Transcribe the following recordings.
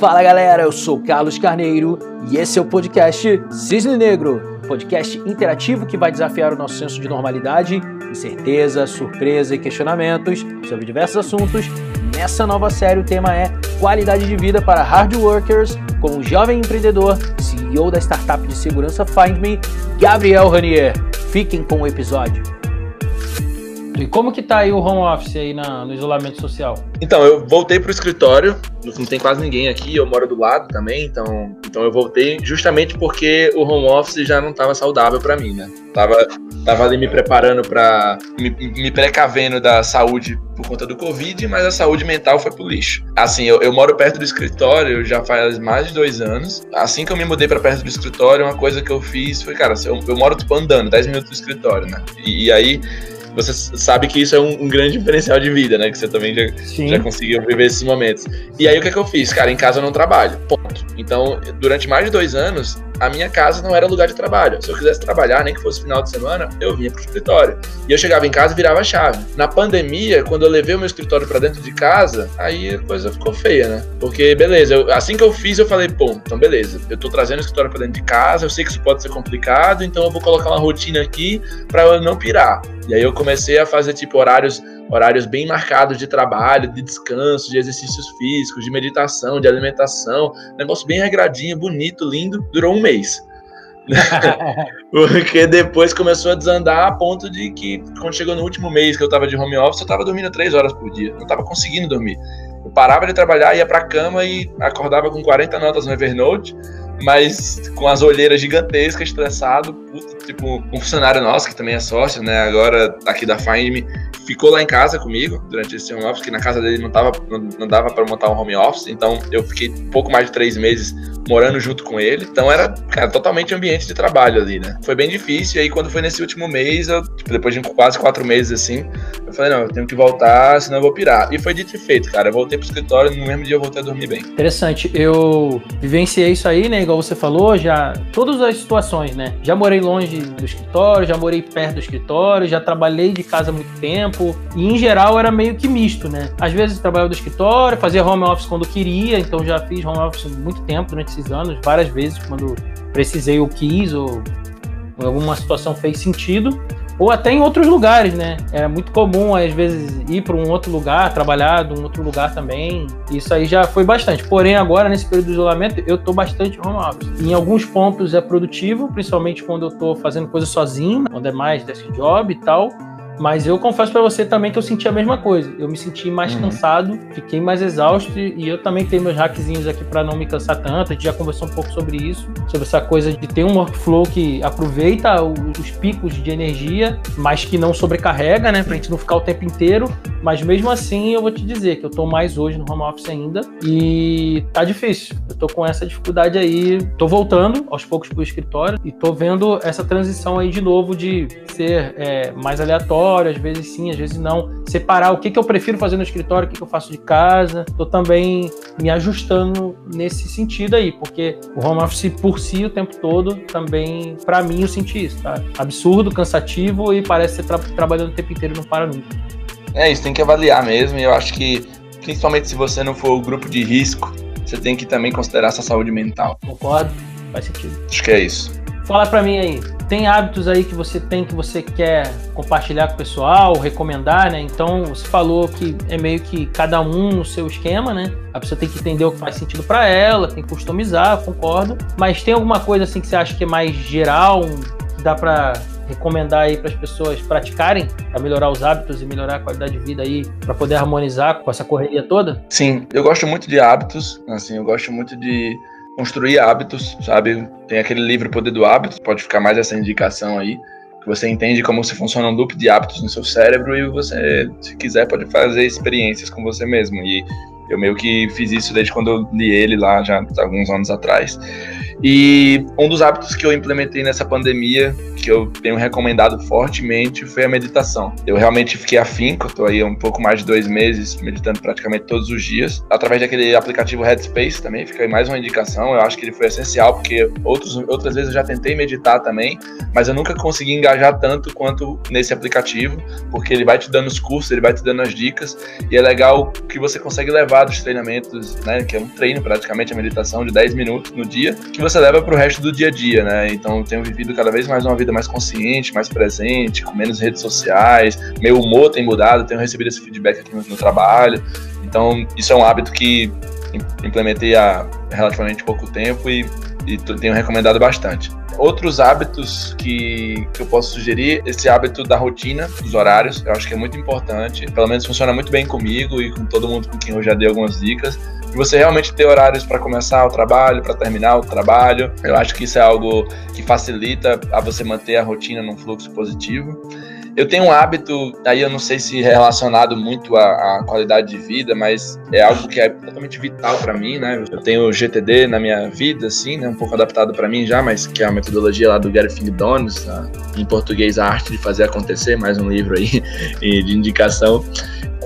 Fala galera, eu sou Carlos Carneiro e esse é o podcast Cisne Negro, podcast interativo que vai desafiar o nosso senso de normalidade, incerteza, surpresa e questionamentos sobre diversos assuntos. Nessa nova série o tema é qualidade de vida para hard workers com o jovem empreendedor, CEO da startup de segurança FindMe, Gabriel Ranier. Fiquem com o episódio. E como que tá aí o home office aí na, no isolamento social? Então, eu voltei pro escritório, não tem quase ninguém aqui, eu moro do lado também, então, então eu voltei justamente porque o home office já não estava saudável para mim, né? Tava, tava ali me preparando para me, me, precavendo da saúde por conta do Covid, mas a saúde mental foi pro lixo. Assim, eu, eu moro perto do escritório já faz mais de dois anos. Assim que eu me mudei para perto do escritório, uma coisa que eu fiz foi, cara, eu, eu moro tipo andando 10 minutos do escritório, né? e, e aí você sabe que isso é um, um, grande diferencial de vida, né? Que você também já, já conseguiu viver esses momentos. E aí o que, é que eu fiz? Cara, em casa eu não trabalho. Ponto. Então, durante mais de dois anos, a minha casa não era lugar de trabalho. Se eu quisesse trabalhar, nem que fosse final de semana, eu vinha pro escritório. E eu chegava em casa e virava a chave. Na pandemia, quando eu levei o meu escritório para dentro de casa, aí a coisa ficou feia, né? Porque, beleza, eu, assim que eu fiz, eu falei, pô, então beleza, eu tô trazendo o escritório para dentro de casa, eu sei que isso pode ser complicado, então eu vou colocar uma rotina aqui para eu não pirar. E aí eu comecei a fazer tipo horários horários bem marcados de trabalho, de descanso, de exercícios físicos, de meditação, de alimentação, negócio bem regradinho, bonito, lindo, durou um mês. Porque depois começou a desandar a ponto de que, quando chegou no último mês que eu tava de home office, eu tava dormindo três horas por dia. Não tava conseguindo dormir. Eu parava de trabalhar, ia pra cama e acordava com 40 notas no Evernote mas com as olheiras gigantescas, estressado. Puta, tipo, um funcionário nosso, que também é sócio, né, agora aqui da Find ficou lá em casa comigo durante esse home office, que na casa dele não, tava, não, não dava para montar um home office, então eu fiquei pouco mais de três meses morando junto com ele. Então era, cara, totalmente ambiente de trabalho ali, né? Foi bem difícil. E aí, quando foi nesse último mês, eu, tipo, depois de quase quatro meses assim, eu falei, não, eu tenho que voltar, senão eu vou pirar. E foi dito e feito, cara. Eu voltei pro escritório, no mesmo dia eu voltei a dormir bem. Interessante. Eu vivenciei isso aí, né? Igual você falou, já. Todas as situações, né? Já morei longe do escritório, já morei perto do escritório, já trabalhei de casa há muito tempo. E em geral era meio que misto, né? Às vezes trabalhava do escritório, fazia home office quando queria, então já fiz home office muito tempo durante esses anos, várias vezes, quando precisei ou quis, ou alguma situação fez sentido, ou até em outros lugares, né? Era muito comum, às vezes, ir para um outro lugar, trabalhar de um outro lugar também. Isso aí já foi bastante. Porém, agora, nesse período de isolamento, eu estou bastante home office. Em alguns pontos é produtivo, principalmente quando eu estou fazendo coisa sozinho, onde é mais desk job e tal. Mas eu confesso para você também que eu senti a mesma coisa. Eu me senti mais uhum. cansado, fiquei mais exausto e eu também tenho meus hackzinhos aqui para não me cansar tanto. A gente já conversou um pouco sobre isso, sobre essa coisa de ter um workflow que aproveita os picos de energia, mas que não sobrecarrega, né, pra gente não ficar o tempo inteiro. Mas mesmo assim, eu vou te dizer que eu tô mais hoje no home office ainda e tá difícil. Eu tô com essa dificuldade aí, tô voltando aos poucos pro escritório e tô vendo essa transição aí de novo de ser é, mais aleatório escritório, às vezes sim, às vezes não. Separar o que, que eu prefiro fazer no escritório, o que, que eu faço de casa. Estou também me ajustando nesse sentido aí, porque o home office por si o tempo todo também, para mim, eu senti isso, tá? Absurdo, cansativo e parece ser tra trabalhando o tempo inteiro não para nunca. É, isso tem que avaliar mesmo, e eu acho que, principalmente se você não for o grupo de risco, você tem que também considerar sua saúde mental. Concordo, faz sentido. Acho que é isso. Fala para mim aí, tem hábitos aí que você tem que você quer compartilhar com o pessoal, recomendar, né? Então, você falou que é meio que cada um no seu esquema, né? A pessoa tem que entender o que faz sentido para ela, tem que customizar, concordo. Mas tem alguma coisa assim que você acha que é mais geral, que dá para recomendar aí para as pessoas praticarem para melhorar os hábitos e melhorar a qualidade de vida aí para poder harmonizar com essa correria toda? Sim, eu gosto muito de hábitos, assim, eu gosto muito de construir hábitos, sabe? Tem aquele livro Poder do Hábito, pode ficar mais essa indicação aí, que você entende como se funciona um loop de hábitos no seu cérebro e você, se quiser, pode fazer experiências com você mesmo. E eu meio que fiz isso desde quando eu li ele lá, já alguns anos atrás. E um dos hábitos que eu implementei nessa pandemia, que eu tenho recomendado fortemente, foi a meditação. Eu realmente fiquei afinco, eu tô aí há um pouco mais de dois meses meditando praticamente todos os dias, através daquele aplicativo Headspace também, fica aí mais uma indicação, eu acho que ele foi essencial, porque outros, outras vezes eu já tentei meditar também, mas eu nunca consegui engajar tanto quanto nesse aplicativo, porque ele vai te dando os cursos, ele vai te dando as dicas, e é legal que você consegue levar dos treinamentos, né, que é um treino praticamente, a meditação de 10 minutos no dia, que você leva para o resto do dia a dia, né? Então, tenho vivido cada vez mais uma vida mais consciente, mais presente, com menos redes sociais, meu humor tem mudado, tenho recebido esse feedback aqui no, no trabalho. Então, isso é um hábito que implementei há relativamente pouco tempo e, e tenho recomendado bastante. Outros hábitos que, que eu posso sugerir, esse hábito da rotina, dos horários, eu acho que é muito importante. Pelo menos funciona muito bem comigo e com todo mundo com quem eu já dei algumas dicas. Você realmente ter horários para começar o trabalho, para terminar o trabalho. Eu acho que isso é algo que facilita a você manter a rotina num fluxo positivo. Eu tenho um hábito, aí eu não sei se relacionado muito à, à qualidade de vida, mas é algo que é totalmente vital para mim, né? Eu tenho GTD na minha vida, assim, né? Um pouco adaptado para mim já, mas que é a metodologia lá do Gary Donis, em português a arte de fazer acontecer, mais um livro aí de indicação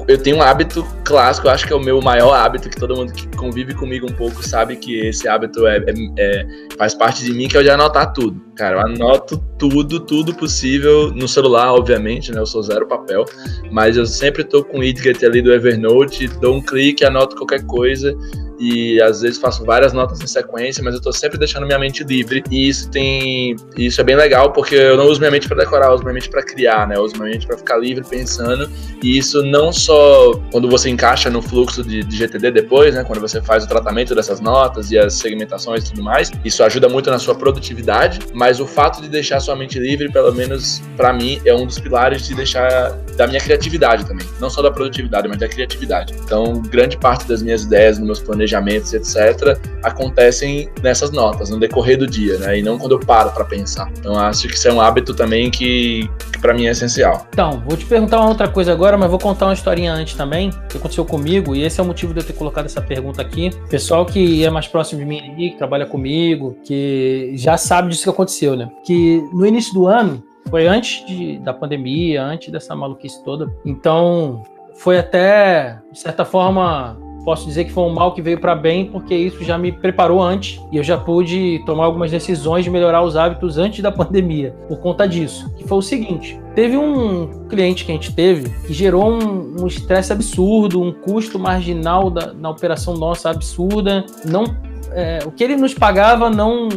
eu tenho um hábito clássico, acho que é o meu maior hábito, que todo mundo que convive comigo um pouco sabe que esse hábito é, é, é, faz parte de mim, que é o de anotar tudo. Cara, eu anoto tudo, tudo possível no celular, obviamente, né? Eu sou zero papel, mas eu sempre tô com o widget ali do Evernote, dou um clique, anoto qualquer coisa e às vezes faço várias notas em sequência, mas eu tô sempre deixando minha mente livre. E isso tem. Isso é bem legal, porque eu não uso minha mente para decorar, eu uso minha mente para criar, né? Eu uso minha mente para ficar livre pensando. E isso não só quando você encaixa no fluxo de, de, GTD depois, né? Quando você faz o tratamento dessas notas e as segmentações e tudo mais, isso ajuda muito na sua produtividade, mas o fato de deixar sua mente livre, pelo menos para mim, é um dos pilares de deixar da minha criatividade também. Não só da produtividade, mas da criatividade. Então, grande parte das minhas ideias, nos meus planejamentos, planejamentos, etc., acontecem nessas notas, no decorrer do dia, né? E não quando eu paro para pensar. Então, acho que isso é um hábito também que, que para mim é essencial. Então, vou te perguntar uma outra coisa agora, mas vou contar uma historinha antes também, que aconteceu comigo, e esse é o motivo de eu ter colocado essa pergunta aqui. Pessoal que é mais próximo de mim que trabalha comigo, que já sabe disso que aconteceu, né? Que no início do ano, foi antes de, da pandemia, antes dessa maluquice toda. Então, foi até, de certa forma, posso dizer que foi um mal que veio para bem, porque isso já me preparou antes e eu já pude tomar algumas decisões de melhorar os hábitos antes da pandemia, por conta disso. Que foi o seguinte: teve um cliente que a gente teve que gerou um estresse um absurdo, um custo marginal da, na operação nossa absurda. Não, é, o que ele nos pagava não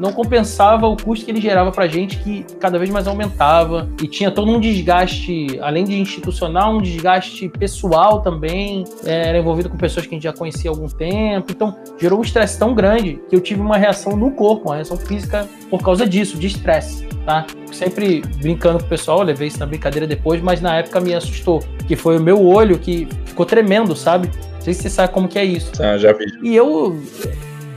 não compensava o custo que ele gerava para a gente, que cada vez mais aumentava. E tinha todo um desgaste, além de institucional, um desgaste pessoal também. É, era envolvido com pessoas que a gente já conhecia há algum tempo. Então, gerou um estresse tão grande que eu tive uma reação no corpo, uma reação física por causa disso, de estresse. Tá? Sempre brincando com o pessoal, levei isso na brincadeira depois, mas na época me assustou, que foi o meu olho que ficou tremendo, sabe? Não sei se você sabe como que é isso. Ah, já vi. E eu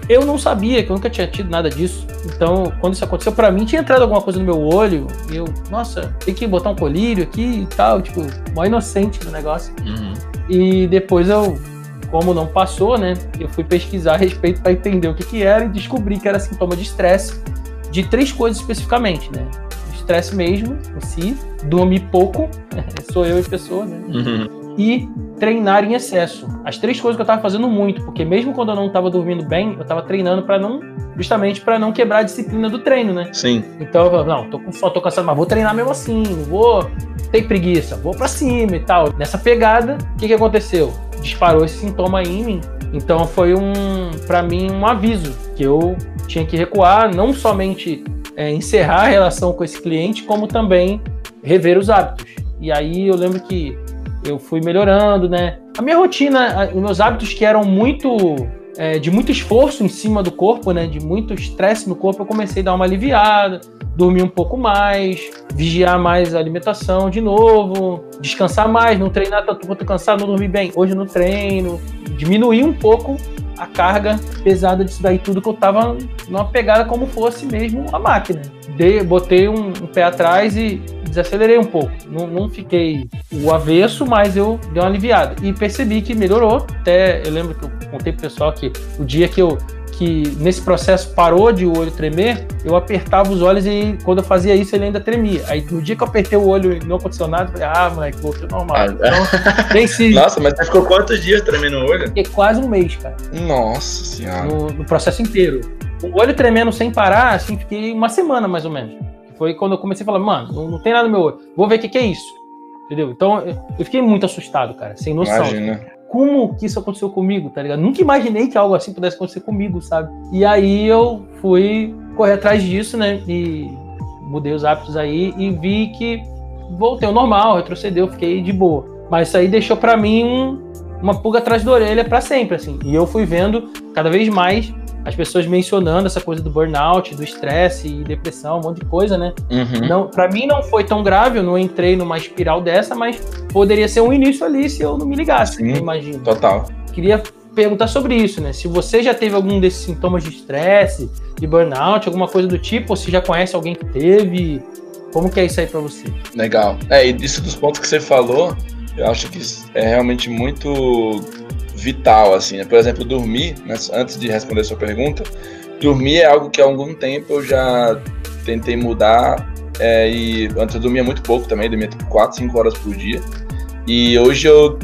eu não sabia, que eu nunca tinha tido nada disso. Então, quando isso aconteceu, para mim tinha entrado alguma coisa no meu olho. E eu, nossa, tem que botar um colírio aqui e tal. Tipo, mó inocente do negócio. Uhum. E depois eu, como não passou, né? Eu fui pesquisar a respeito para entender o que, que era e descobri que era sintoma de estresse de três coisas especificamente, né? Estresse mesmo, em si, dormir pouco, sou eu e pessoa, né? Uhum e treinar em excesso. As três coisas que eu estava fazendo muito, porque mesmo quando eu não estava dormindo bem, eu estava treinando para não, justamente para não quebrar a disciplina do treino, né? Sim. Então eu falava, não, tô com tô cansado, mas vou treinar mesmo assim, não vou ter preguiça, vou para cima e tal. Nessa pegada, o que que aconteceu? Disparou esse sintoma aí em mim. Então foi um, para mim, um aviso que eu tinha que recuar, não somente é, encerrar a relação com esse cliente, como também rever os hábitos. E aí eu lembro que eu fui melhorando, né? A minha rotina, os meus hábitos que eram muito é, de muito esforço em cima do corpo, né? De muito estresse no corpo, eu comecei a dar uma aliviada, dormir um pouco mais, vigiar mais a alimentação de novo, descansar mais, não treinar tanto quanto cansado, não dormir bem. Hoje no treino, diminuir um pouco a carga pesada disso daí tudo que eu tava numa pegada como fosse mesmo a máquina. De, botei um, um pé atrás e desacelerei um pouco. Não, não, fiquei o avesso, mas eu dei uma aliviada. E percebi que melhorou. Até eu lembro que eu contei pro pessoal que o dia que eu, que nesse processo parou de o olho tremer, eu apertava os olhos e quando eu fazia isso ele ainda tremia. Aí no dia que eu apertei o olho no condicionado, eu falei, ah, moleque, voltou normal. Ah, então, nem se... Nossa, mas você ficou quantos dias tremendo o olho? Fiquei quase um mês, cara. Nossa senhora. No, no processo inteiro. O olho tremendo sem parar, assim, fiquei uma semana mais ou menos. Foi quando eu comecei a falar, mano, não, não tem nada no meu olho. Vou ver o que, que é isso. Entendeu? Então eu fiquei muito assustado, cara, sem noção. Imagina. Como que isso aconteceu comigo, tá ligado? Nunca imaginei que algo assim pudesse acontecer comigo, sabe? E aí eu fui correr atrás disso, né? E mudei os hábitos aí e vi que voltei ao normal, retrocedeu, fiquei de boa. Mas isso aí deixou para mim um, uma pulga atrás da orelha para sempre, assim. E eu fui vendo cada vez mais as pessoas mencionando essa coisa do burnout, do estresse e depressão, um monte de coisa, né? Uhum. Não, para mim não foi tão grave, eu não entrei numa espiral dessa, mas poderia ser um início ali se eu não me ligasse, Sim, eu imagino. Total. Queria perguntar sobre isso, né? Se você já teve algum desses sintomas de estresse, de burnout, alguma coisa do tipo, ou se já conhece alguém que teve, como que é isso aí para você? Legal. É, e disso dos pontos que você falou, eu acho que é realmente muito vital, assim, né? Por exemplo, dormir, né? antes de responder a sua pergunta, dormir é algo que há algum tempo eu já tentei mudar, é, e antes eu dormia muito pouco também, dormia tipo 4, 5 horas por dia, e hoje eu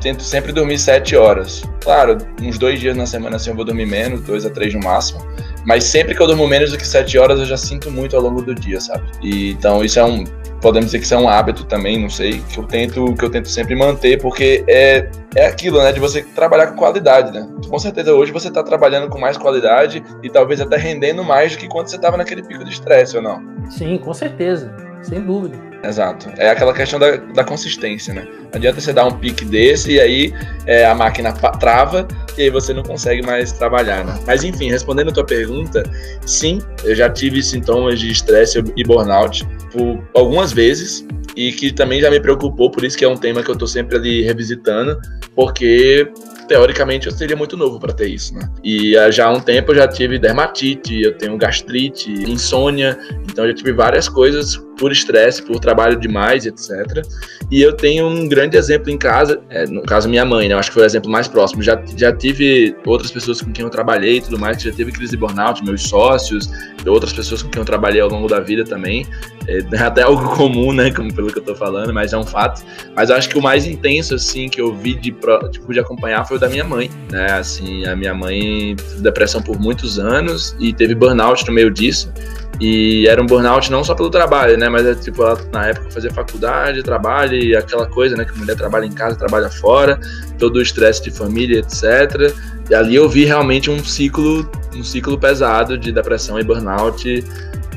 tento sempre dormir 7 horas. Claro, uns dois dias na semana assim eu vou dormir menos, dois a três no máximo, mas sempre que eu durmo menos do que 7 horas eu já sinto muito ao longo do dia, sabe? E, então isso é um, podemos dizer que isso é um hábito também, não sei, que eu tento, que eu tento sempre manter, porque é, é aquilo, né, de você trabalhar com qualidade, né? Com certeza hoje você está trabalhando com mais qualidade e talvez até rendendo mais do que quando você estava naquele pico de estresse, ou não? Sim, com certeza, sem dúvida. Exato. É aquela questão da, da consistência, né? Não adianta você dar um pique desse e aí é, a máquina trava e aí você não consegue mais trabalhar, né? Mas enfim, respondendo a tua pergunta, sim, eu já tive sintomas de estresse e burnout por algumas vezes e que também já me preocupou, por isso que é um tema que eu tô sempre ali revisitando, porque teoricamente eu seria muito novo para ter isso, né? E já há um tempo eu já tive dermatite, eu tenho gastrite, insônia, então eu já tive várias coisas por estresse, por trabalho demais, etc. E eu tenho um grande exemplo em casa, é, no caso minha mãe, né? Eu acho que foi o exemplo mais próximo. Já, já tive outras pessoas com quem eu trabalhei e tudo mais, que já teve crise de burnout, meus sócios, outras pessoas com quem eu trabalhei ao longo da vida também. É, é até algo comum, né? Como pelo que eu tô falando, mas é um fato. Mas eu acho que o mais intenso, assim, que eu vi de, de acompanhar foi o da minha mãe, né? Assim, a minha mãe teve depressão por muitos anos e teve burnout no meio disso. E era um burnout não só pelo trabalho, né? Mas é tipo, na época fazia faculdade, trabalho e aquela coisa, né? Que a mulher trabalha em casa, trabalha fora, todo o estresse de família, etc. E ali eu vi realmente um ciclo, um ciclo pesado de depressão e burnout,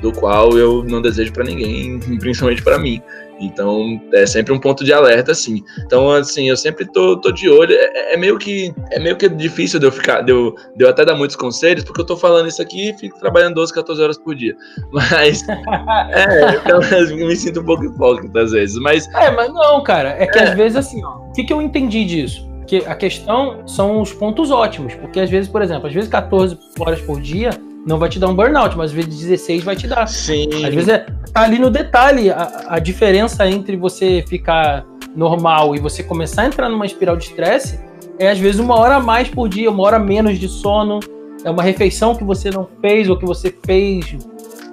do qual eu não desejo para ninguém, principalmente para mim. Então, é sempre um ponto de alerta, assim. Então, assim, eu sempre tô, tô de olho. É, é, meio que é meio que difícil de eu ficar, de eu, de eu até dar muitos conselhos, porque eu tô falando isso aqui e fico trabalhando 12, 14 horas por dia. Mas, é, então, eu me sinto um pouco hipócrita às vezes. Mas. É, mas não, cara. É que é. às vezes, assim, ó, o que, que eu entendi disso? Que a questão são os pontos ótimos, porque às vezes, por exemplo, às vezes 14 horas por dia não vai te dar um burnout, mas às vezes 16 vai te dar. Sim. Às vezes é tá ali no detalhe a, a diferença entre você ficar normal e você começar a entrar numa espiral de estresse é às vezes uma hora a mais por dia, uma hora menos de sono, é uma refeição que você não fez ou que você fez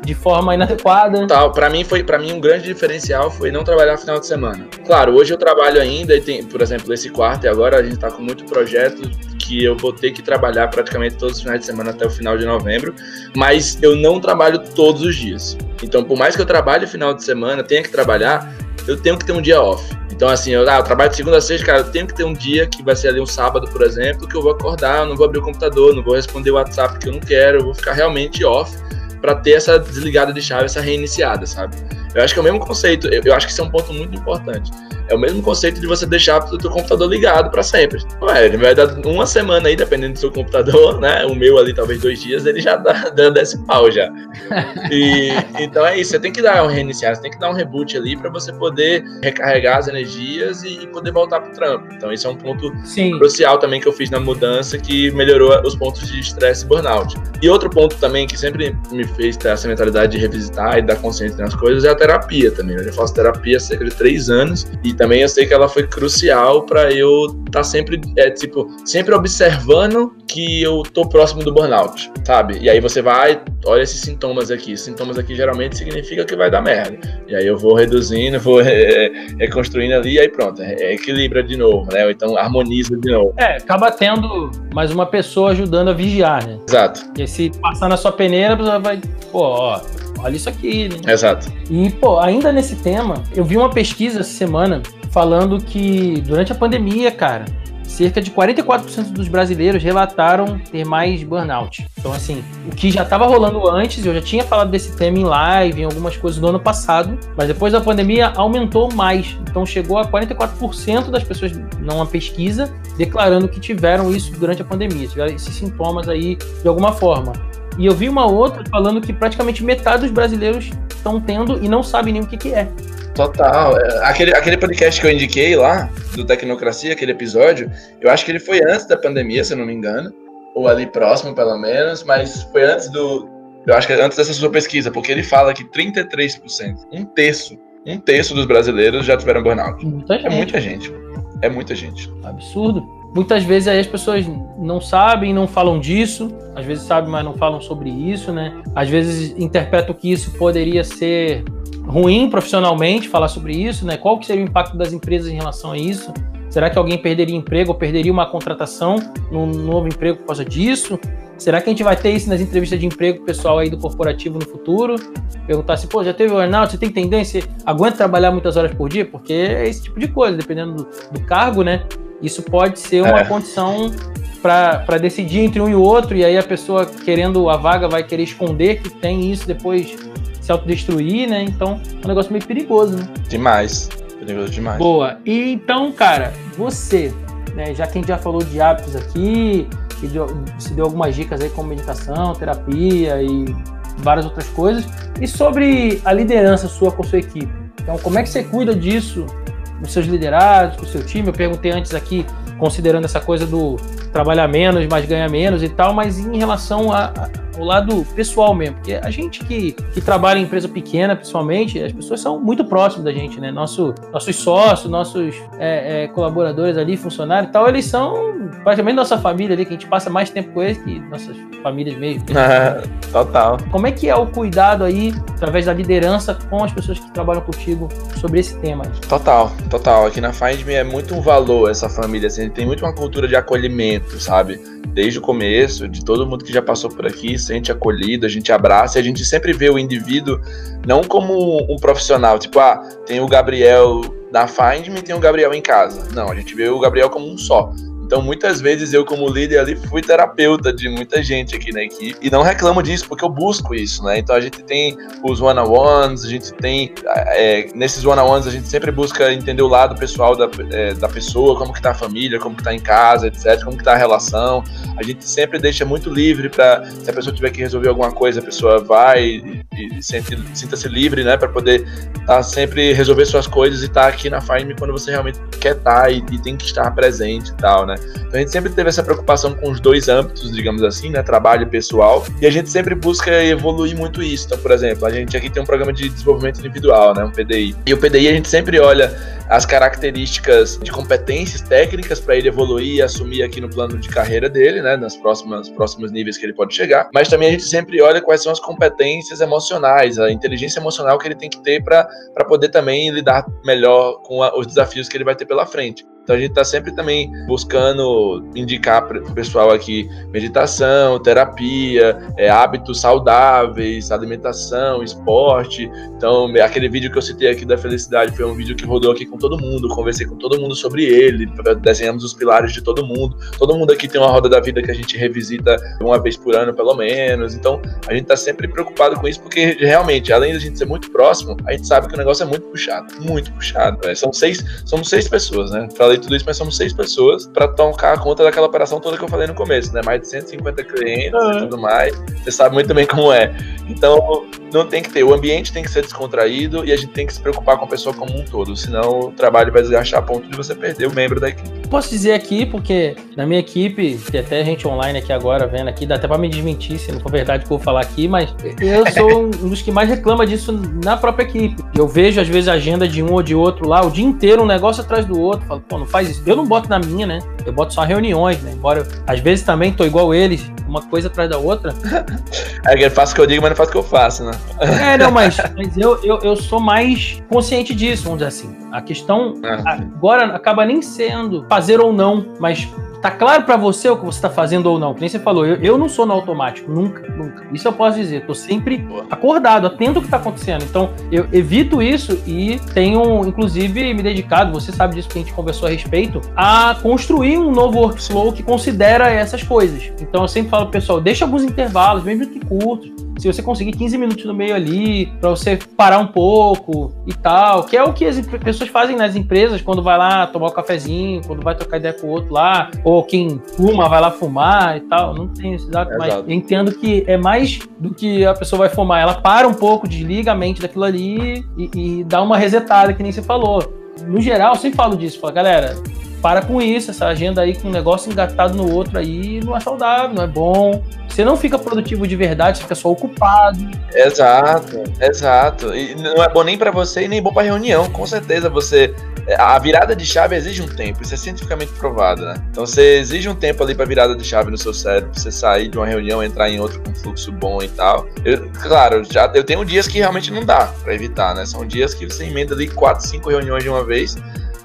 de forma inadequada. Tal, para mim foi para mim um grande diferencial foi não trabalhar final de semana. Claro, hoje eu trabalho ainda e tem, por exemplo, esse quarto e agora a gente tá com muito projeto que eu vou ter que trabalhar praticamente todos os finais de semana até o final de novembro, mas eu não trabalho todos os dias. Então, por mais que eu trabalhe final de semana, tenha que trabalhar, eu tenho que ter um dia off. Então, assim, eu, ah, eu trabalho de segunda a sexta, cara, eu tenho que ter um dia que vai ser ali um sábado, por exemplo, que eu vou acordar, eu não vou abrir o computador, não vou responder o WhatsApp que eu não quero, eu vou ficar realmente off para ter essa desligada de chave, essa reiniciada, sabe? Eu acho que é o mesmo conceito, eu, eu acho que isso é um ponto muito importante. É o mesmo conceito de você deixar o seu computador ligado para sempre. Ué, ele vai dar uma semana aí, dependendo do seu computador, né? O meu ali, talvez dois dias, ele já dá, dá esse pau já. E, então é isso, você tem que dar um reiniciar, você tem que dar um reboot ali para você poder recarregar as energias e poder voltar pro trampo. Então isso é um ponto Sim. crucial também que eu fiz na mudança que melhorou os pontos de estresse e burnout. E outro ponto também que sempre me fez ter essa mentalidade de revisitar e dar consciência nas coisas é terapia também. Eu já faço terapia há cerca de três anos e também eu sei que ela foi crucial para eu estar tá sempre, é, tipo, sempre observando que eu tô próximo do burnout, sabe? E aí você vai, olha esses sintomas aqui. Sintomas aqui geralmente significa que vai dar merda. E aí eu vou reduzindo, vou reconstruindo ali e aí pronto, é, equilibra de novo, né? Ou então harmoniza de novo. É, acaba tendo mais uma pessoa ajudando a vigiar, né? Exato. E se passar na sua peneira, você vai, pô, ó, olha isso aqui, né? Exato. E, pô, ainda nesse tema, eu vi uma pesquisa essa semana falando que durante a pandemia, cara, cerca de 44% dos brasileiros relataram ter mais burnout. Então, assim, o que já estava rolando antes, eu já tinha falado desse tema em live, em algumas coisas do ano passado, mas depois da pandemia aumentou mais. Então, chegou a 44% das pessoas numa pesquisa declarando que tiveram isso durante a pandemia, tiveram esses sintomas aí de alguma forma. E eu vi uma outra falando que praticamente metade dos brasileiros estão tendo e não sabem nem o que, que é. Total. É, aquele, aquele podcast que eu indiquei lá, do Tecnocracia, aquele episódio, eu acho que ele foi antes da pandemia, se eu não me engano. Ou ali próximo, pelo menos, mas foi antes do. Eu acho que é antes dessa sua pesquisa, porque ele fala que 33%, um terço, um terço dos brasileiros já tiveram burnout. Muita é muita gente. É muita gente. Absurdo. Muitas vezes aí as pessoas não sabem, não falam disso, às vezes sabem, mas não falam sobre isso, né? Às vezes interpretam que isso poderia ser ruim profissionalmente falar sobre isso, né? Qual que seria o impacto das empresas em relação a isso? Será que alguém perderia emprego ou perderia uma contratação num novo emprego por causa disso? Será que a gente vai ter isso nas entrevistas de emprego pessoal aí do corporativo no futuro? Perguntar assim, pô, já teve burnout? Você tem tendência? Aguenta trabalhar muitas horas por dia? Porque é esse tipo de coisa, dependendo do, do cargo, né? Isso pode ser uma é. condição para decidir entre um e outro, e aí a pessoa querendo a vaga vai querer esconder que tem isso depois se autodestruir, né? Então é um negócio meio perigoso, né? Demais. Perigoso demais. Boa. E então, cara, você, né? Já que a gente já falou de hábitos aqui, e deu, se deu algumas dicas aí como meditação, terapia e várias outras coisas. E sobre a liderança sua com a sua equipe. Então, como é que você cuida disso nos seus liderados, com o seu time? Eu perguntei antes aqui, considerando essa coisa do trabalhar menos, mas ganhar menos e tal, mas em relação a, a o lado pessoal mesmo. Porque a gente que, que trabalha em empresa pequena, pessoalmente, as pessoas são muito próximas da gente, né? Nosso, nossos sócios, nossos é, é, colaboradores ali, funcionários e tal, eles são praticamente nossa família ali, que a gente passa mais tempo com eles que nossas famílias mesmo. Total. Como é que é o cuidado aí, através da liderança, com as pessoas que trabalham contigo sobre esse tema? Total, total. Aqui na Find Me é muito um valor essa família, assim, tem muito uma cultura de acolhimento, sabe? Desde o começo, de todo mundo que já passou por aqui, sente acolhido, a gente abraça e a gente sempre vê o indivíduo não como um profissional, tipo, ah, tem o Gabriel da Find Me tem o Gabriel em casa. Não, a gente vê o Gabriel como um só. Então, muitas vezes eu, como líder ali, fui terapeuta de muita gente aqui na equipe. E não reclamo disso, porque eu busco isso, né? Então, a gente tem os one-on-ones, a gente tem. É, nesses one-on-ones, a gente sempre busca entender o lado pessoal da, é, da pessoa, como que tá a família, como que tá em casa, etc., como que tá a relação. A gente sempre deixa muito livre para se a pessoa tiver que resolver alguma coisa, a pessoa vai e, e sinta-se livre, né? Para poder tá sempre resolver suas coisas e estar tá aqui na Find quando você realmente quer estar tá e, e tem que estar presente e tal, né? Então a gente sempre teve essa preocupação com os dois âmbitos, digamos assim, né? Trabalho e pessoal. E a gente sempre busca evoluir muito isso. Então, por exemplo, a gente aqui tem um programa de desenvolvimento individual, né? Um PDI. E o PDI a gente sempre olha as características de competências técnicas para ele evoluir e assumir aqui no plano de carreira dele, né? Nas próximas próximos níveis que ele pode chegar. Mas também a gente sempre olha quais são as competências emocionais, a inteligência emocional que ele tem que ter para poder também lidar melhor com a, os desafios que ele vai ter pela frente. Então a gente está sempre também buscando indicar para o pessoal aqui meditação, terapia, é, hábitos saudáveis, alimentação, esporte. Então, aquele vídeo que eu citei aqui da felicidade foi um vídeo que rodou aqui com todo mundo, conversei com todo mundo sobre ele, desenhamos os pilares de todo mundo. Todo mundo aqui tem uma roda da vida que a gente revisita uma vez por ano, pelo menos. Então, a gente está sempre preocupado com isso, porque realmente, além da gente ser muito próximo, a gente sabe que o negócio é muito puxado, muito puxado. Né? São seis, somos seis pessoas, né? Falei tudo isso, mas somos seis pessoas para tocar conta daquela operação toda que eu falei no começo, né? Mais de 150 clientes uhum. e tudo mais. Você sabe muito bem como é. Então, não tem que ter. O ambiente tem que ser descontraído e a gente tem que se preocupar com a pessoa como um todo. Senão, o trabalho vai desgastar a ponto de você perder o membro da equipe. Posso dizer aqui, porque na minha equipe, tem até gente online aqui agora vendo aqui, dá até pra me desmentir se não for verdade o que eu vou falar aqui, mas eu sou um dos que mais reclama disso na própria equipe. Eu vejo, às vezes, a agenda de um ou de outro lá, o dia inteiro, um negócio atrás do outro. Falo, pô, não faz isso. Eu não boto na minha, né? Eu boto só reuniões, né? Embora eu, às vezes também tô igual eles, uma coisa atrás da outra. É que eu faço o que eu digo, mas não faço o que eu faço, né? É, não, mas, mas eu, eu, eu sou mais consciente disso, vamos dizer assim. A questão ah. agora acaba nem sendo fazer ou não, mas Tá claro para você o que você tá fazendo ou não? Nem você falou, eu, eu não sou no automático, nunca, nunca. Isso eu posso dizer, tô sempre acordado, atento ao que tá acontecendo. Então, eu evito isso e tenho, inclusive, me dedicado, você sabe disso que a gente conversou a respeito, a construir um novo workflow que considera essas coisas. Então, eu sempre falo, pessoal, deixa alguns intervalos, mesmo que curtos, se você conseguir 15 minutos no meio ali, para você parar um pouco e tal, que é o que as pessoas fazem nas empresas quando vai lá tomar um cafezinho, quando vai trocar ideia com o outro lá, ou quem fuma vai lá fumar e tal. Não tem esse dado, mas eu entendo que é mais do que a pessoa vai fumar. Ela para um pouco, desliga a mente daquilo ali e, e dá uma resetada, que nem você falou. No geral, eu sempre falo disso, falo, galera, para com isso, essa agenda aí com um negócio engatado no outro aí não é saudável, não é bom. Você não fica produtivo de verdade, você fica só ocupado. Exato, exato. E não é bom nem para você e nem bom para reunião. Com certeza você a virada de chave exige um tempo, isso é cientificamente provado, né? Então você exige um tempo ali para virada de chave no seu cérebro, pra você sair de uma reunião, entrar em outra com fluxo bom e tal. Eu, claro, já eu tenho dias que realmente não dá para evitar, né? São dias que você emenda ali quatro, cinco reuniões de uma vez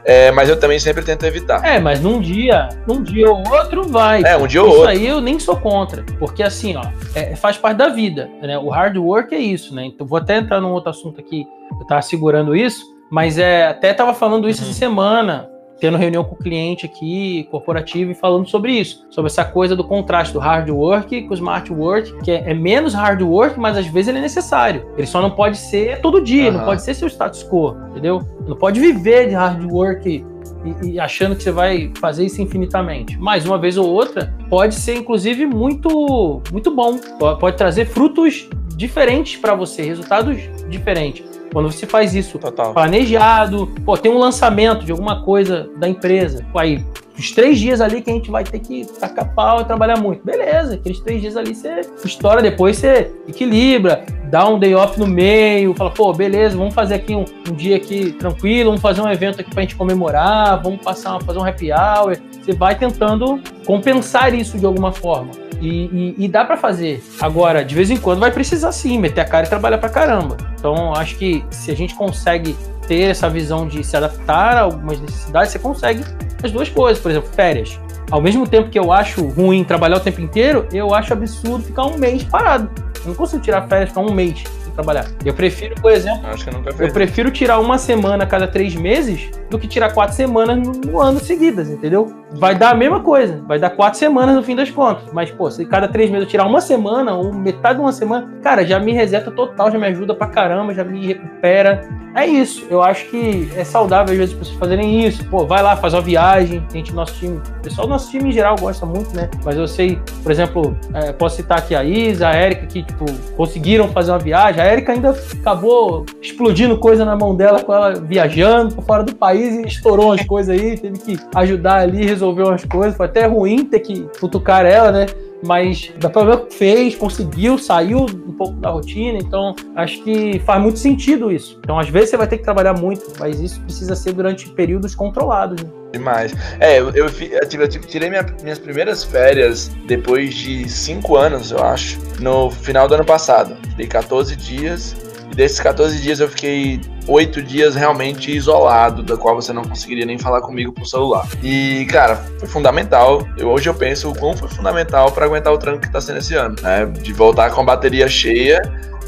é, mas eu também sempre tento evitar. É, mas num dia, num dia ou outro vai. É, um dia ou isso outro. Isso aí eu nem sou contra. Porque assim, ó, é, faz parte da vida. Né? O hard work é isso, né? Então vou até entrar num outro assunto aqui. Eu tava segurando isso, mas é, até tava falando isso uhum. essa semana tendo reunião com o cliente aqui, corporativo, e falando sobre isso, sobre essa coisa do contraste do hard work com o smart work, que é, é menos hard work, mas às vezes ele é necessário. Ele só não pode ser todo dia, uhum. não pode ser seu status quo, entendeu? Não pode viver de hard work e, e, achando que você vai fazer isso infinitamente. Mais uma vez ou outra, pode ser inclusive muito, muito bom. Pode trazer frutos diferentes para você, resultados diferentes. Quando você faz isso Total. planejado, pô, tem um lançamento de alguma coisa da empresa, pô, aí os três dias ali que a gente vai ter que tacar pau e trabalhar muito. Beleza, aqueles três dias ali você estoura, depois você equilibra, dá um day off no meio, fala, pô, beleza, vamos fazer aqui um, um dia aqui tranquilo, vamos fazer um evento aqui pra gente comemorar, vamos passar, fazer um happy hour. Você vai tentando compensar isso de alguma forma. E, e, e dá para fazer. Agora, de vez em quando vai precisar sim, meter a cara e trabalhar pra caramba. Então, acho que se a gente consegue ter essa visão de se adaptar a algumas necessidades, você consegue as duas coisas. Por exemplo, férias. Ao mesmo tempo que eu acho ruim trabalhar o tempo inteiro, eu acho absurdo ficar um mês parado. Eu não consigo tirar férias ficar um mês trabalhar. Eu prefiro, por exemplo, eu, eu prefiro tirar uma semana a cada três meses do que tirar quatro semanas no, no, ano seguidas, entendeu? Vai dar a mesma coisa, vai dar quatro semanas no fim das contas. Mas, pô, se cada três meses eu tirar uma semana ou metade de uma semana, cara, já me reseta total, já me ajuda pra caramba, já me recupera. É isso. Eu acho que é saudável às vezes as pessoas fazerem isso. Pô, vai lá, faz uma viagem. Gente, nosso time, o pessoal do nosso time em geral gosta muito, né? Mas eu sei, por exemplo, é, posso citar aqui a Isa, a Erika, que, tipo, conseguiram fazer uma viagem. A Erika ainda acabou explodindo coisa na mão dela com ela viajando por fora do país e estourou umas coisas aí. Teve que ajudar ali, resolver umas coisas. Foi até ruim ter que futucar ela, né? mas da problema fez, conseguiu, saiu um pouco da rotina, então acho que faz muito sentido isso. Então, às vezes você vai ter que trabalhar muito, mas isso precisa ser durante períodos controlados. Né? Demais. É, eu, eu, eu, tirei minha, minhas primeiras férias depois de cinco anos, eu acho, no final do ano passado. Fiquei 14 dias e desses 14 dias eu fiquei oito dias realmente isolado, da qual você não conseguiria nem falar comigo por celular. E, cara, foi fundamental. Eu, hoje eu penso o quão foi fundamental para aguentar o tranco que tá sendo esse ano, né? De voltar com a bateria cheia,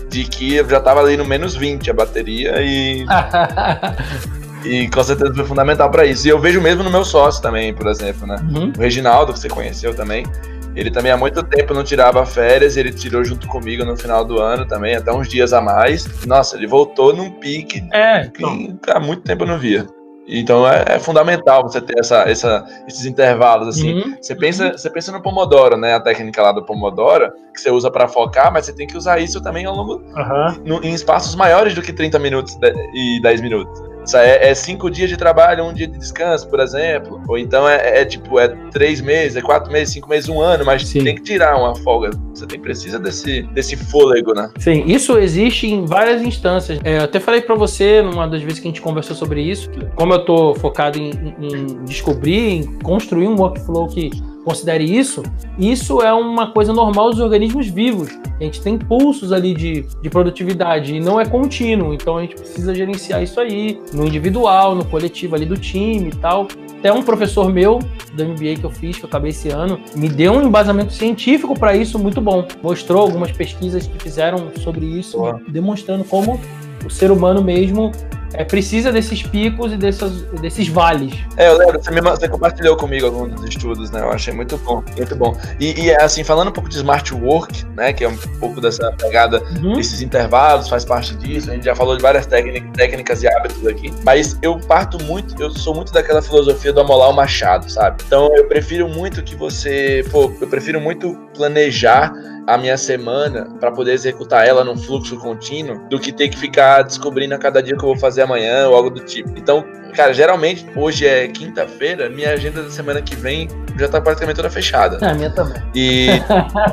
de que eu já tava ali no menos 20 a bateria e. E com certeza foi fundamental para isso. E eu vejo mesmo no meu sócio também, por exemplo, né? Uhum. O Reginaldo, que você conheceu também. Ele também há muito tempo não tirava férias, ele tirou junto comigo no final do ano também, até uns dias a mais. Nossa, ele voltou num pique é, que então. há muito tempo eu não via. Então é, é, fundamental você ter essa, essa, esses intervalos assim. Uhum. Você pensa, você pensa no Pomodoro, né? A técnica lá do Pomodoro que você usa para focar, mas você tem que usar isso também ao longo uhum. no, em espaços maiores do que 30 minutos e 10 minutos. É, é, cinco dias de trabalho, um dia de descanso, por exemplo. Ou então é, é tipo, é três meses, é quatro meses, cinco meses, um ano, mas Sim. tem que tirar uma folga. Você tem, precisa desse, desse fôlego, né? Sim, isso existe em várias instâncias. É, eu até falei para você, numa das vezes que a gente conversou sobre isso, como eu tô focado em, em descobrir, em construir um workflow que considere isso, isso é uma coisa normal dos organismos vivos. A gente tem pulsos ali de, de produtividade e não é contínuo, então a gente precisa gerenciar isso aí no individual, no coletivo ali do time e tal. Até um professor meu do MBA que eu fiz, que eu acabei esse ano, me deu um embasamento científico para isso muito bom. Mostrou algumas pesquisas que fizeram sobre isso, demonstrando como o ser humano mesmo é, precisa desses picos e dessas, desses vales. É, eu lembro, você, me, você compartilhou comigo alguns dos estudos, né? Eu achei muito bom, muito bom. E, e assim, falando um pouco de smart work, né? Que é um pouco dessa pegada uhum. desses intervalos, faz parte disso. A gente já falou de várias técnicas, técnicas e hábitos aqui. Mas eu parto muito, eu sou muito daquela filosofia do amolar o machado, sabe? Então eu prefiro muito que você, pô, eu prefiro muito planejar a minha semana para poder executar ela num fluxo contínuo do que ter que ficar descobrindo a cada dia que eu vou fazer amanhã ou algo do tipo. Então, cara, geralmente hoje é quinta-feira, minha agenda da semana que vem já tá praticamente toda fechada. É, a minha também. E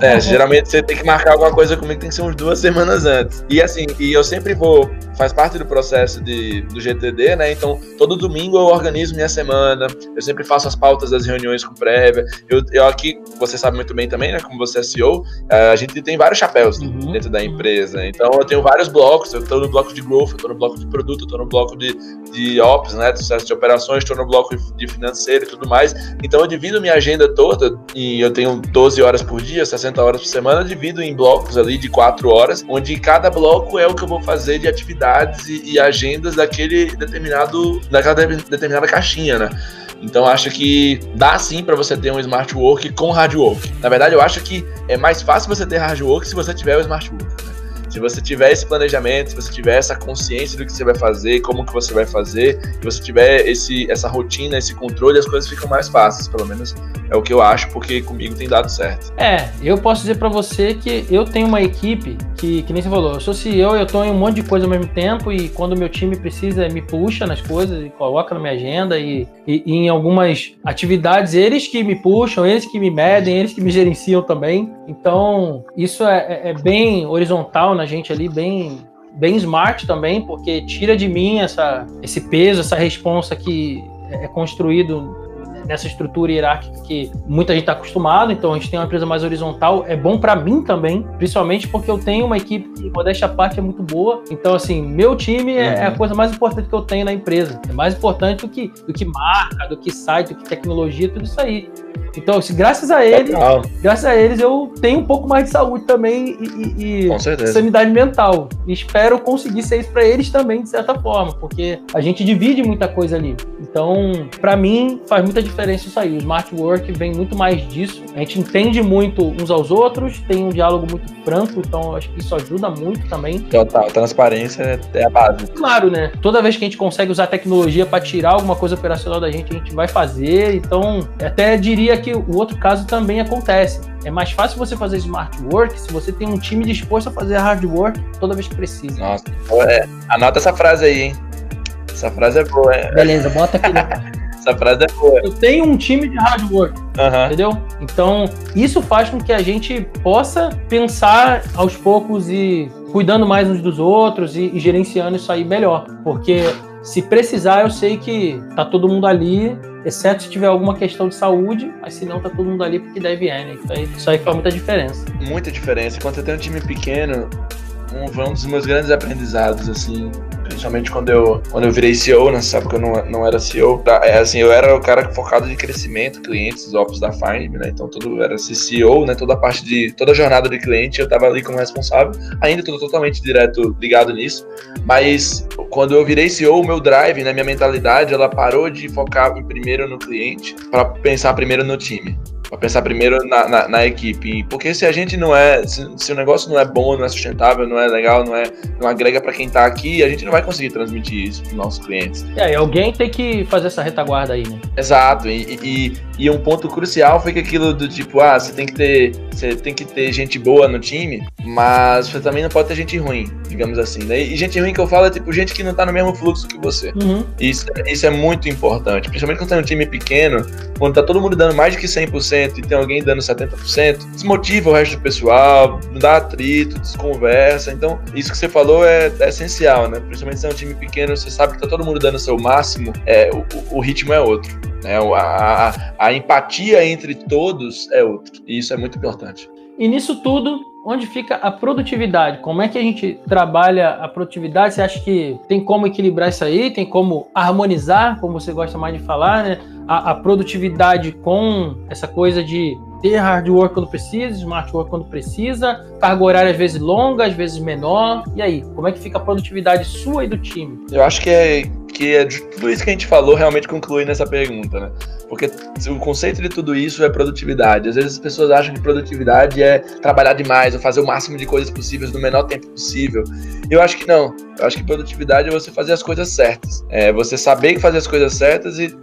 é, geralmente você tem que marcar alguma coisa comigo, tem que ser uns duas semanas antes. E assim, e eu sempre vou, faz parte do processo de, do GTD, né? Então, todo domingo eu organizo minha semana, eu sempre faço as pautas das reuniões com prévia. Eu, eu aqui, você sabe muito bem também, né? Como você é CEO, é, a gente tem vários chapéus uhum. dentro da empresa. Então, eu tenho vários blocos, eu tô no bloco de growth, eu tô no bloco de produto, eu tô no bloco de, de ops, né? Sucesso de operações, estou no bloco de financeiro e tudo mais. Então, eu divido minha agenda toda, e eu tenho 12 horas por dia, 60 horas por semana, eu divido em blocos ali de 4 horas, onde cada bloco é o que eu vou fazer de atividades e, e agendas daquele determinado, daquela determinada caixinha, né? Então acho que dá sim para você ter um smart work com hard work. Na verdade, eu acho que é mais fácil você ter hard work se você tiver o smart work. Né? Se você tiver esse planejamento, se você tiver essa consciência do que você vai fazer, como que você vai fazer, se você tiver esse, essa rotina, esse controle, as coisas ficam mais fáceis, pelo menos é o que eu acho, porque comigo tem dado certo. É, eu posso dizer para você que eu tenho uma equipe que, que nem você falou, eu sou CEO, eu tô em um monte de coisa ao mesmo tempo e quando o meu time precisa, me puxa nas coisas e coloca na minha agenda e, e, e em algumas atividades, eles que me puxam, eles que me medem, eles que me gerenciam também. Então, isso é, é, é bem horizontal na gente ali, bem bem smart também, porque tira de mim essa, esse peso, essa responsa que é construído nessa estrutura hierárquica que muita gente está acostumado, então a gente tem uma empresa mais horizontal, é bom para mim também, principalmente porque eu tenho uma equipe que, modéstia à parte, é muito boa. Então, assim, meu time é, uhum. é, a uhum. coisa mais importante que eu tenho na empresa. É mais importante do que, do que marca, do que site, do que tecnologia, tudo isso aí. Então, se, graças a eles, Legal. graças a eles, eu tenho um pouco mais de saúde também e, e sanidade mental. E espero conseguir ser isso para eles também, de certa forma, porque a gente divide muita coisa ali. Então, para mim, faz muita diferença isso aí. O smart work vem muito mais disso. A gente entende muito uns aos outros, tem um diálogo muito franco, então acho que isso ajuda muito também. Total, transparência é a base. Claro, né? Toda vez que a gente consegue usar tecnologia para tirar alguma coisa operacional da gente, a gente vai fazer. Então, até diria que o outro caso também acontece. É mais fácil você fazer smart work se você tem um time disposto a fazer hard work toda vez que precisa. Nossa, é, anota essa frase aí, hein? Essa frase é boa, hein? Beleza, bota aqui. essa frase é boa. Eu tenho um time de hard work, uhum. entendeu? Então, isso faz com que a gente possa pensar aos poucos e cuidando mais uns dos outros e, e gerenciando isso aí melhor. Porque se precisar, eu sei que tá todo mundo ali, exceto se tiver alguma questão de saúde, mas se não, tá todo mundo ali porque deve ir, né? Aí, isso aí faz muita diferença. Muita diferença. Quando você tem um time pequeno, um, um dos meus grandes aprendizados, assim, principalmente quando eu, quando eu virei CEO, nessa época eu não, não era CEO, é, assim, eu era o cara focado de crescimento, clientes, ops da Find, né, então tudo era CEO, né, toda a parte de, toda a jornada de cliente eu tava ali como responsável, ainda tô totalmente direto ligado nisso, mas quando eu virei CEO, o meu drive, né, minha mentalidade, ela parou de focar primeiro no cliente para pensar primeiro no time pensar primeiro na, na, na, equipe. Porque se a gente não é, se, se, o negócio não é bom, não é sustentável, não é legal, não é, não agrega para quem tá aqui, a gente não vai conseguir transmitir isso para nossos clientes. É, e alguém tem que fazer essa retaguarda aí, né? Exato. E, e, e, um ponto crucial foi que aquilo do tipo, ah, você tem que ter, você tem que ter gente boa no time, mas você também não pode ter gente ruim. digamos assim, né? E gente ruim que eu falo é tipo gente que não tá no mesmo fluxo que você. Uhum. Isso, isso é muito importante, principalmente quando tá um time pequeno, quando tá todo mundo dando mais de que 100% e tem alguém dando 70%, desmotiva o resto do pessoal, dá atrito, desconversa. Então, isso que você falou é, é essencial, né? Principalmente se é um time pequeno, você sabe que tá todo mundo dando o seu máximo, é, o, o ritmo é outro. Né? A, a, a empatia entre todos é outro. E isso é muito importante. E nisso tudo, onde fica a produtividade? Como é que a gente trabalha a produtividade? Você acha que tem como equilibrar isso aí? Tem como harmonizar, como você gosta mais de falar, né? A, a produtividade com essa coisa de ter hard work quando precisa, smart work quando precisa, carga horária às vezes longa, às vezes menor. E aí, como é que fica a produtividade sua e do time? Eu acho que é que é de tudo isso que a gente falou realmente conclui nessa pergunta, né? Porque o conceito de tudo isso é produtividade. Às vezes as pessoas acham que produtividade é trabalhar demais, ou fazer o máximo de coisas possíveis no menor tempo possível. Eu acho que não. Eu acho que produtividade é você fazer as coisas certas. É você saber fazer as coisas certas e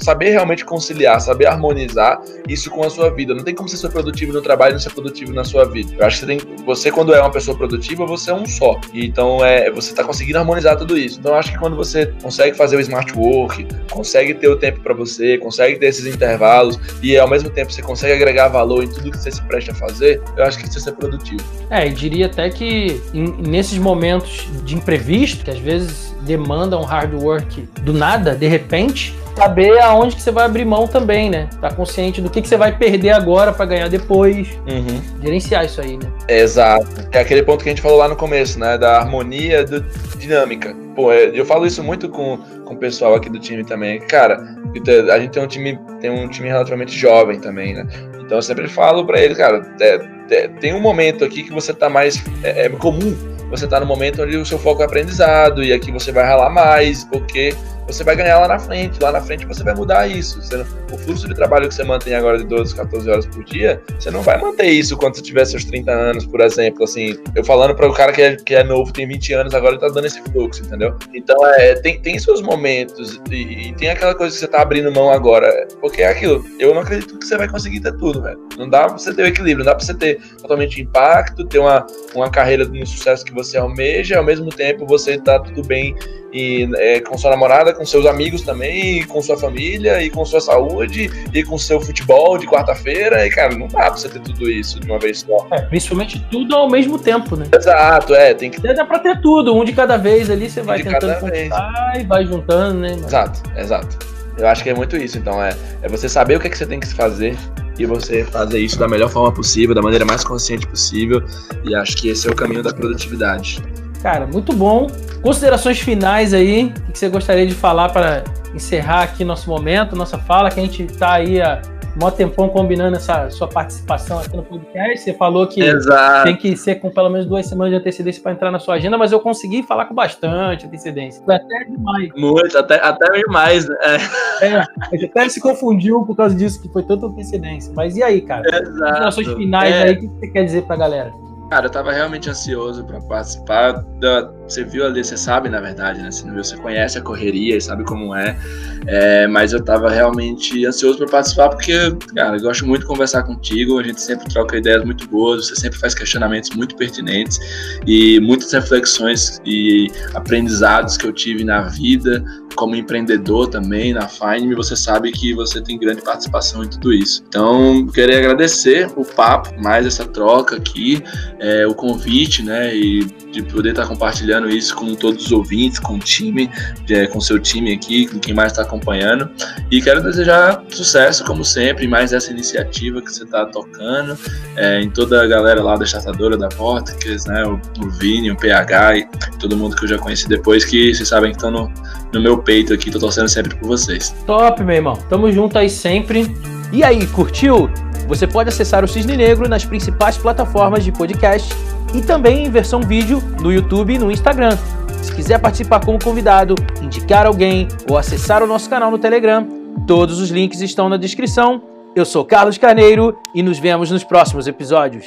saber realmente conciliar, saber harmonizar isso com a sua vida. Não tem como você ser produtivo no trabalho e não ser produtivo na sua vida. Eu acho que você, tem, você quando é uma pessoa produtiva, você é um só. Então, é, você está conseguindo harmonizar tudo isso. Então, eu acho que quando você consegue fazer o smart work, consegue ter o tempo para você, consegue ter esses intervalos e ao mesmo tempo você consegue agregar valor em tudo que você se presta a fazer, eu acho que você é produtivo. É, e diria até que em, nesses momentos de imprevisto, que às vezes demandam hard work do nada, de repente, saber aonde que você vai abrir mão também, né? Tá consciente do que, que você vai perder agora para ganhar depois. Uhum. Gerenciar isso aí, né? Exato. É aquele ponto que a gente falou lá no começo, né? Da harmonia, do dinâmica. Pô, é, eu falo isso muito com, com o pessoal aqui do time também. Cara, a gente tem um time, tem um time relativamente jovem também, né? Então eu sempre falo para ele, cara, é, é, tem um momento aqui que você tá mais. É, é comum você tá no momento onde o seu foco é aprendizado e aqui você vai ralar mais, porque você vai ganhar lá na frente. Lá na frente você vai mudar isso. O fluxo de trabalho que você mantém agora de 12, 14 horas por dia, você não vai manter isso quando você tiver seus 30 anos, por exemplo. Assim, eu falando para o cara que é, que é novo, tem 20 anos, agora ele tá dando esse fluxo, entendeu? Então, é, tem, tem seus momentos e, e tem aquela coisa que você tá abrindo mão agora. Porque é aquilo, eu não acredito que você vai conseguir ter tudo, velho. Não dá pra você ter o equilíbrio, não dá pra você ter totalmente impacto, ter uma, uma carreira no sucesso que você almeja, ao mesmo tempo você tá tudo bem e é, com sua namorada, com seus amigos também, com sua família, e com sua saúde, e com seu futebol de quarta-feira, e cara, não dá pra você ter tudo isso de uma vez só. É, principalmente tudo ao mesmo tempo, né? Exato, é, tem que. Dá pra ter tudo, um de cada vez ali, você vai tentando conquistar e vai juntando, né? Exato, exato. Eu acho que é muito isso, então, é, é você saber o que, é que você tem que fazer e você fazer isso da melhor forma possível, da maneira mais consciente possível, e acho que esse é o caminho da produtividade. Cara, muito bom. Considerações finais aí, o que você gostaria de falar para encerrar aqui nosso momento, nossa fala, que a gente está aí há mó tempão combinando essa sua participação aqui no podcast. Você falou que Exato. tem que ser com pelo menos duas semanas de antecedência para entrar na sua agenda, mas eu consegui falar com bastante antecedência. Foi até demais. Muito, até, até demais. Né? É. é, a gente até se confundiu por causa disso, que foi tanta antecedência. Mas e aí, cara? Exato. Considerações finais é. aí, o que você quer dizer para a galera? Cara, eu tava realmente ansioso para participar. Da... Você viu ali, você sabe, na verdade, né? Você viu, você conhece a correria e sabe como é. é mas eu tava realmente ansioso para participar porque, cara, eu gosto muito de conversar contigo. A gente sempre troca ideias muito boas, você sempre faz questionamentos muito pertinentes e muitas reflexões e aprendizados que eu tive na vida como empreendedor também na Fine, você sabe que você tem grande participação em tudo isso. Então, queria agradecer o papo, mais essa troca aqui, é, o convite, né, e de poder estar compartilhando isso com todos os ouvintes, com o time, é, com seu time aqui, com quem mais está acompanhando. E quero desejar sucesso, como sempre, mais essa iniciativa que você está tocando, é, em toda a galera lá da Chatadora, da Vortex, né, o, o Vini, o PH e todo mundo que eu já conheci depois, que vocês sabem que estão no, no meu peito aqui, tô torcendo sempre por vocês. Top, meu irmão. Tamo junto aí sempre. E aí, curtiu? Você pode acessar o Cisne Negro nas principais plataformas de podcast e também em versão vídeo no YouTube e no Instagram. Se quiser participar como convidado, indicar alguém ou acessar o nosso canal no Telegram, todos os links estão na descrição. Eu sou Carlos Carneiro e nos vemos nos próximos episódios.